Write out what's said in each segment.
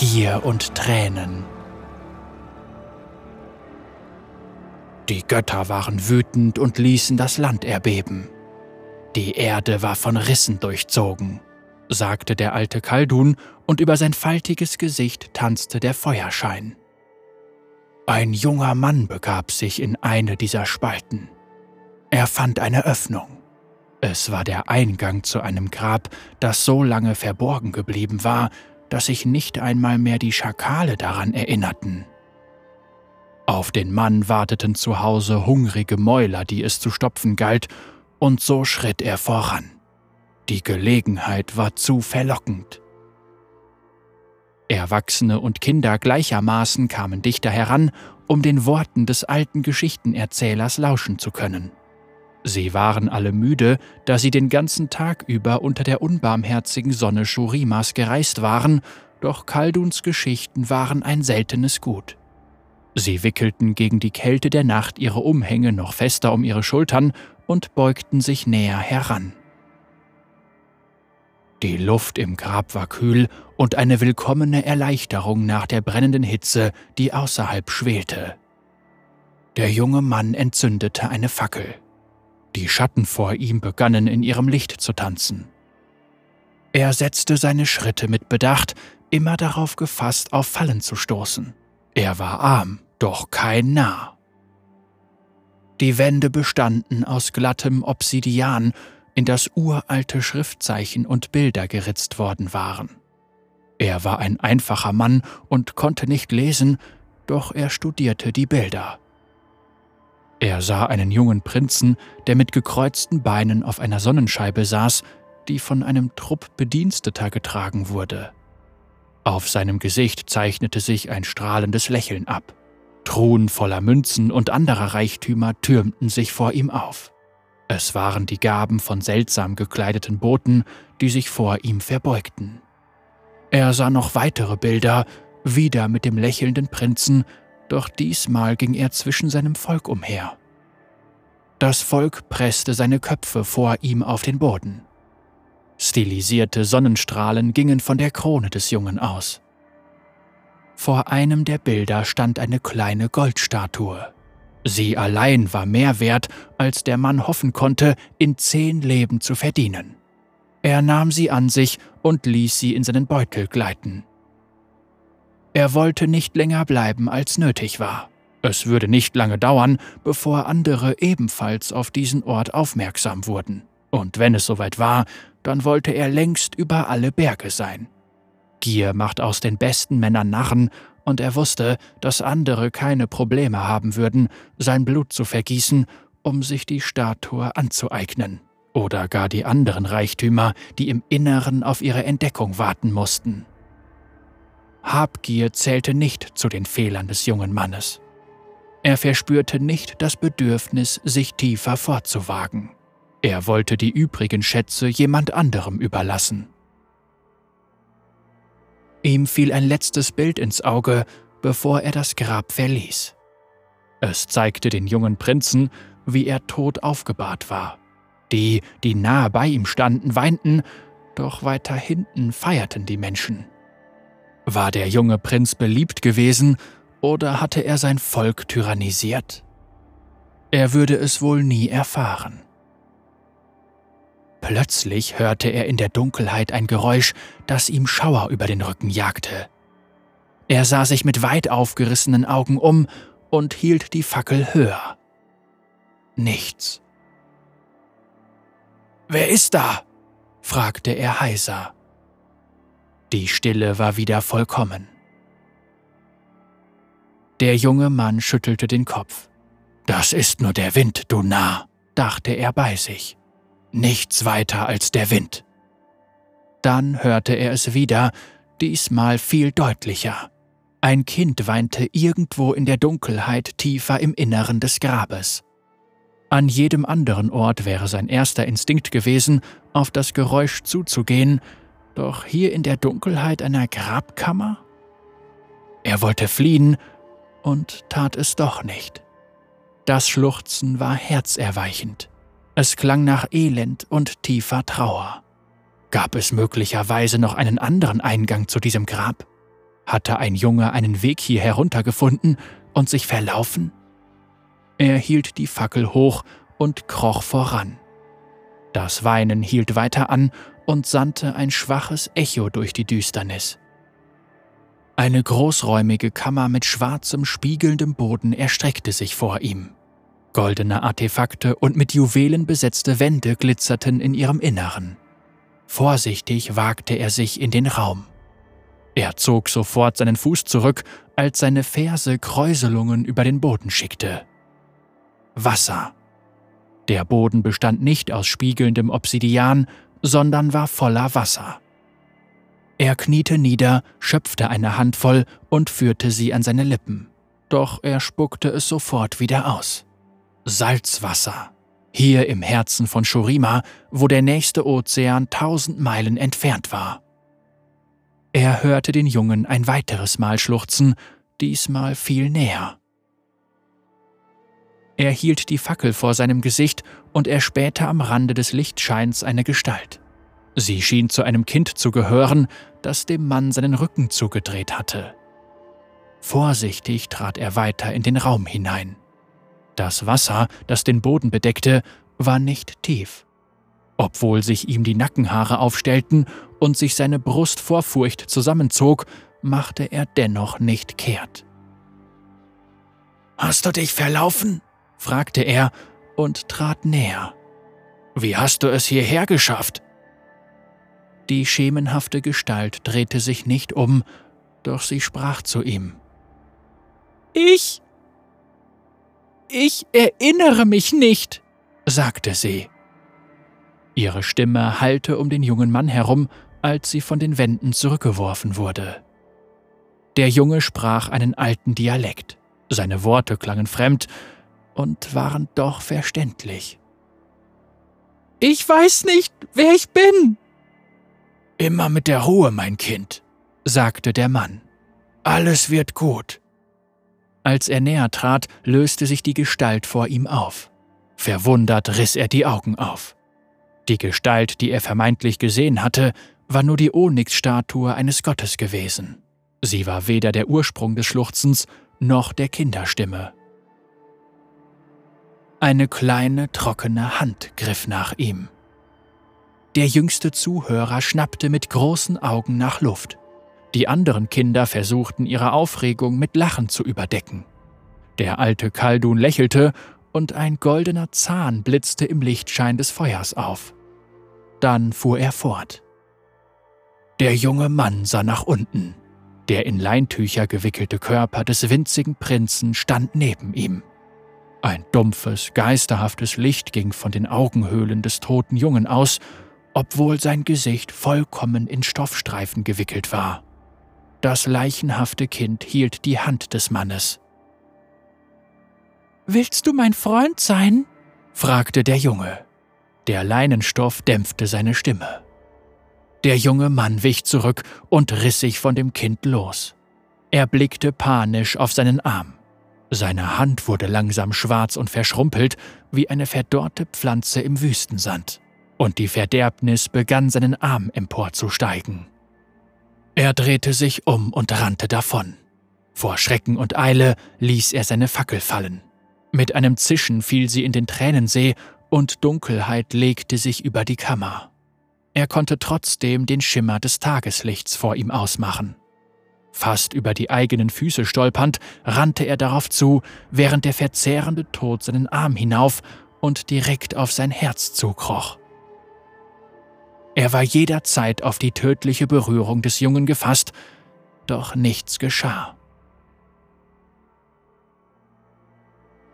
Gier und Tränen. Die Götter waren wütend und ließen das Land erbeben. Die Erde war von Rissen durchzogen, sagte der alte Kaldun, und über sein faltiges Gesicht tanzte der Feuerschein. Ein junger Mann begab sich in eine dieser Spalten. Er fand eine Öffnung. Es war der Eingang zu einem Grab, das so lange verborgen geblieben war, dass sich nicht einmal mehr die Schakale daran erinnerten. Auf den Mann warteten zu Hause hungrige Mäuler, die es zu stopfen galt, und so schritt er voran. Die Gelegenheit war zu verlockend. Erwachsene und Kinder gleichermaßen kamen dichter heran, um den Worten des alten Geschichtenerzählers lauschen zu können. Sie waren alle müde, da sie den ganzen Tag über unter der unbarmherzigen Sonne Shurimas gereist waren, doch Kalduns Geschichten waren ein seltenes Gut. Sie wickelten gegen die Kälte der Nacht ihre Umhänge noch fester um ihre Schultern und beugten sich näher heran. Die Luft im Grab war kühl und eine willkommene Erleichterung nach der brennenden Hitze, die außerhalb schwelte. Der junge Mann entzündete eine Fackel. Die Schatten vor ihm begannen in ihrem Licht zu tanzen. Er setzte seine Schritte mit Bedacht, immer darauf gefasst, auf Fallen zu stoßen. Er war arm, doch kein Narr. Die Wände bestanden aus glattem Obsidian, in das uralte Schriftzeichen und Bilder geritzt worden waren. Er war ein einfacher Mann und konnte nicht lesen, doch er studierte die Bilder. Er sah einen jungen Prinzen, der mit gekreuzten Beinen auf einer Sonnenscheibe saß, die von einem Trupp Bediensteter getragen wurde. Auf seinem Gesicht zeichnete sich ein strahlendes Lächeln ab. Truhen voller Münzen und anderer Reichtümer türmten sich vor ihm auf. Es waren die Gaben von seltsam gekleideten Boten, die sich vor ihm verbeugten. Er sah noch weitere Bilder, wieder mit dem lächelnden Prinzen, doch diesmal ging er zwischen seinem Volk umher. Das Volk presste seine Köpfe vor ihm auf den Boden. Stilisierte Sonnenstrahlen gingen von der Krone des Jungen aus. Vor einem der Bilder stand eine kleine Goldstatue. Sie allein war mehr wert, als der Mann hoffen konnte, in zehn Leben zu verdienen. Er nahm sie an sich und ließ sie in seinen Beutel gleiten. Er wollte nicht länger bleiben, als nötig war. Es würde nicht lange dauern, bevor andere ebenfalls auf diesen Ort aufmerksam wurden. Und wenn es soweit war, dann wollte er längst über alle Berge sein. Gier macht aus den besten Männern Narren, und er wusste, dass andere keine Probleme haben würden, sein Blut zu vergießen, um sich die Statue anzueignen, oder gar die anderen Reichtümer, die im Inneren auf ihre Entdeckung warten mussten. Habgier zählte nicht zu den Fehlern des jungen Mannes. Er verspürte nicht das Bedürfnis, sich tiefer fortzuwagen. Er wollte die übrigen Schätze jemand anderem überlassen. Ihm fiel ein letztes Bild ins Auge, bevor er das Grab verließ. Es zeigte den jungen Prinzen, wie er tot aufgebahrt war. Die, die nahe bei ihm standen, weinten, doch weiter hinten feierten die Menschen. War der junge Prinz beliebt gewesen, oder hatte er sein Volk tyrannisiert? Er würde es wohl nie erfahren. Plötzlich hörte er in der Dunkelheit ein Geräusch, das ihm Schauer über den Rücken jagte. Er sah sich mit weit aufgerissenen Augen um und hielt die Fackel höher. Nichts. Wer ist da? fragte er heiser. Die Stille war wieder vollkommen. Der junge Mann schüttelte den Kopf. Das ist nur der Wind, du Narr, dachte er bei sich. Nichts weiter als der Wind. Dann hörte er es wieder, diesmal viel deutlicher. Ein Kind weinte irgendwo in der Dunkelheit tiefer im Inneren des Grabes. An jedem anderen Ort wäre sein erster Instinkt gewesen, auf das Geräusch zuzugehen, doch hier in der Dunkelheit einer Grabkammer? Er wollte fliehen und tat es doch nicht. Das Schluchzen war herzerweichend. Es klang nach Elend und tiefer Trauer. Gab es möglicherweise noch einen anderen Eingang zu diesem Grab? Hatte ein Junge einen Weg hier heruntergefunden und sich verlaufen? Er hielt die Fackel hoch und kroch voran. Das Weinen hielt weiter an und sandte ein schwaches Echo durch die Düsternis. Eine großräumige Kammer mit schwarzem, spiegelndem Boden erstreckte sich vor ihm. Goldene Artefakte und mit Juwelen besetzte Wände glitzerten in ihrem Inneren. Vorsichtig wagte er sich in den Raum. Er zog sofort seinen Fuß zurück, als seine Ferse Kräuselungen über den Boden schickte. Wasser. Der Boden bestand nicht aus spiegelndem Obsidian, sondern war voller Wasser. Er kniete nieder, schöpfte eine Handvoll und führte sie an seine Lippen. Doch er spuckte es sofort wieder aus. Salzwasser. Hier im Herzen von Shurima, wo der nächste Ozean tausend Meilen entfernt war. Er hörte den Jungen ein weiteres Mal schluchzen, diesmal viel näher. Er hielt die Fackel vor seinem Gesicht und erspähte am Rande des Lichtscheins eine Gestalt. Sie schien zu einem Kind zu gehören, das dem Mann seinen Rücken zugedreht hatte. Vorsichtig trat er weiter in den Raum hinein. Das Wasser, das den Boden bedeckte, war nicht tief. Obwohl sich ihm die Nackenhaare aufstellten und sich seine Brust vor Furcht zusammenzog, machte er dennoch nicht kehrt. Hast du dich verlaufen? Fragte er und trat näher. Wie hast du es hierher geschafft? Die schemenhafte Gestalt drehte sich nicht um, doch sie sprach zu ihm. Ich ich erinnere mich nicht, sagte sie. Ihre Stimme hallte um den jungen Mann herum, als sie von den Wänden zurückgeworfen wurde. Der Junge sprach einen alten Dialekt. Seine Worte klangen fremd und waren doch verständlich. Ich weiß nicht, wer ich bin. Immer mit der Ruhe, mein Kind, sagte der Mann. Alles wird gut. Als er näher trat, löste sich die Gestalt vor ihm auf. Verwundert riss er die Augen auf. Die Gestalt, die er vermeintlich gesehen hatte, war nur die Onyx-Statue eines Gottes gewesen. Sie war weder der Ursprung des Schluchzens noch der Kinderstimme. Eine kleine, trockene Hand griff nach ihm. Der jüngste Zuhörer schnappte mit großen Augen nach Luft. Die anderen Kinder versuchten ihre Aufregung mit Lachen zu überdecken. Der alte Kaldun lächelte und ein goldener Zahn blitzte im Lichtschein des Feuers auf. Dann fuhr er fort. Der junge Mann sah nach unten. Der in Leintücher gewickelte Körper des winzigen Prinzen stand neben ihm. Ein dumpfes, geisterhaftes Licht ging von den Augenhöhlen des toten Jungen aus, obwohl sein Gesicht vollkommen in Stoffstreifen gewickelt war. Das leichenhafte Kind hielt die Hand des Mannes. Willst du mein Freund sein? fragte der Junge. Der Leinenstoff dämpfte seine Stimme. Der junge Mann wich zurück und riss sich von dem Kind los. Er blickte panisch auf seinen Arm. Seine Hand wurde langsam schwarz und verschrumpelt wie eine verdorrte Pflanze im Wüstensand, und die Verderbnis begann seinen Arm emporzusteigen. Er drehte sich um und rannte davon. Vor Schrecken und Eile ließ er seine Fackel fallen. Mit einem Zischen fiel sie in den Tränensee und Dunkelheit legte sich über die Kammer. Er konnte trotzdem den Schimmer des Tageslichts vor ihm ausmachen. Fast über die eigenen Füße stolpernd, rannte er darauf zu, während der verzehrende Tod seinen Arm hinauf und direkt auf sein Herz zukroch. Er war jederzeit auf die tödliche Berührung des Jungen gefasst, doch nichts geschah.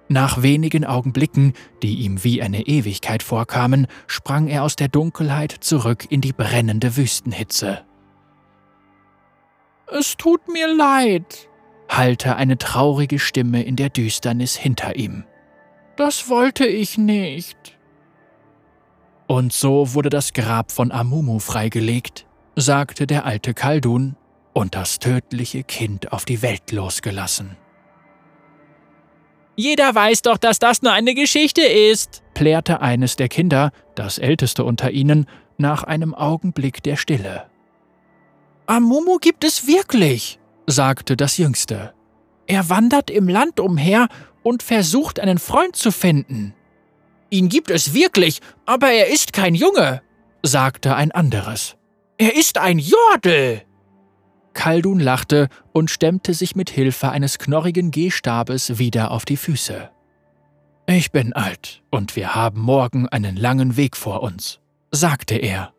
Nach wenigen Augenblicken, die ihm wie eine Ewigkeit vorkamen, sprang er aus der Dunkelheit zurück in die brennende Wüstenhitze. Es tut mir leid, hallte eine traurige Stimme in der Düsternis hinter ihm. Das wollte ich nicht. Und so wurde das Grab von Amumu freigelegt, sagte der alte Kaldun, und das tödliche Kind auf die Welt losgelassen. Jeder weiß doch, dass das nur eine Geschichte ist, plärrte eines der Kinder, das älteste unter ihnen, nach einem Augenblick der Stille. Amumu gibt es wirklich, sagte das Jüngste. Er wandert im Land umher und versucht einen Freund zu finden. Ihn gibt es wirklich, aber er ist kein Junge, sagte ein anderes. Er ist ein Jordel! Kaldun lachte und stemmte sich mit Hilfe eines knorrigen Gehstabes wieder auf die Füße. Ich bin alt und wir haben morgen einen langen Weg vor uns, sagte er.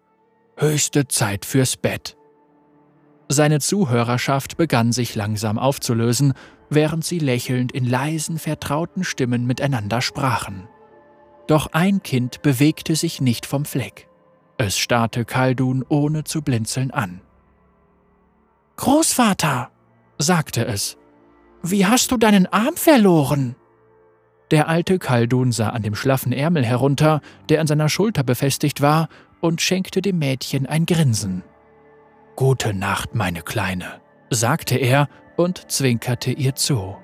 Höchste Zeit fürs Bett. Seine Zuhörerschaft begann sich langsam aufzulösen, während sie lächelnd in leisen, vertrauten Stimmen miteinander sprachen. Doch ein Kind bewegte sich nicht vom Fleck. Es starrte Kaldun ohne zu blinzeln an. Großvater, sagte es, wie hast du deinen Arm verloren? Der alte Kaldun sah an dem schlaffen Ärmel herunter, der an seiner Schulter befestigt war, und schenkte dem Mädchen ein Grinsen. Gute Nacht, meine Kleine, sagte er und zwinkerte ihr zu.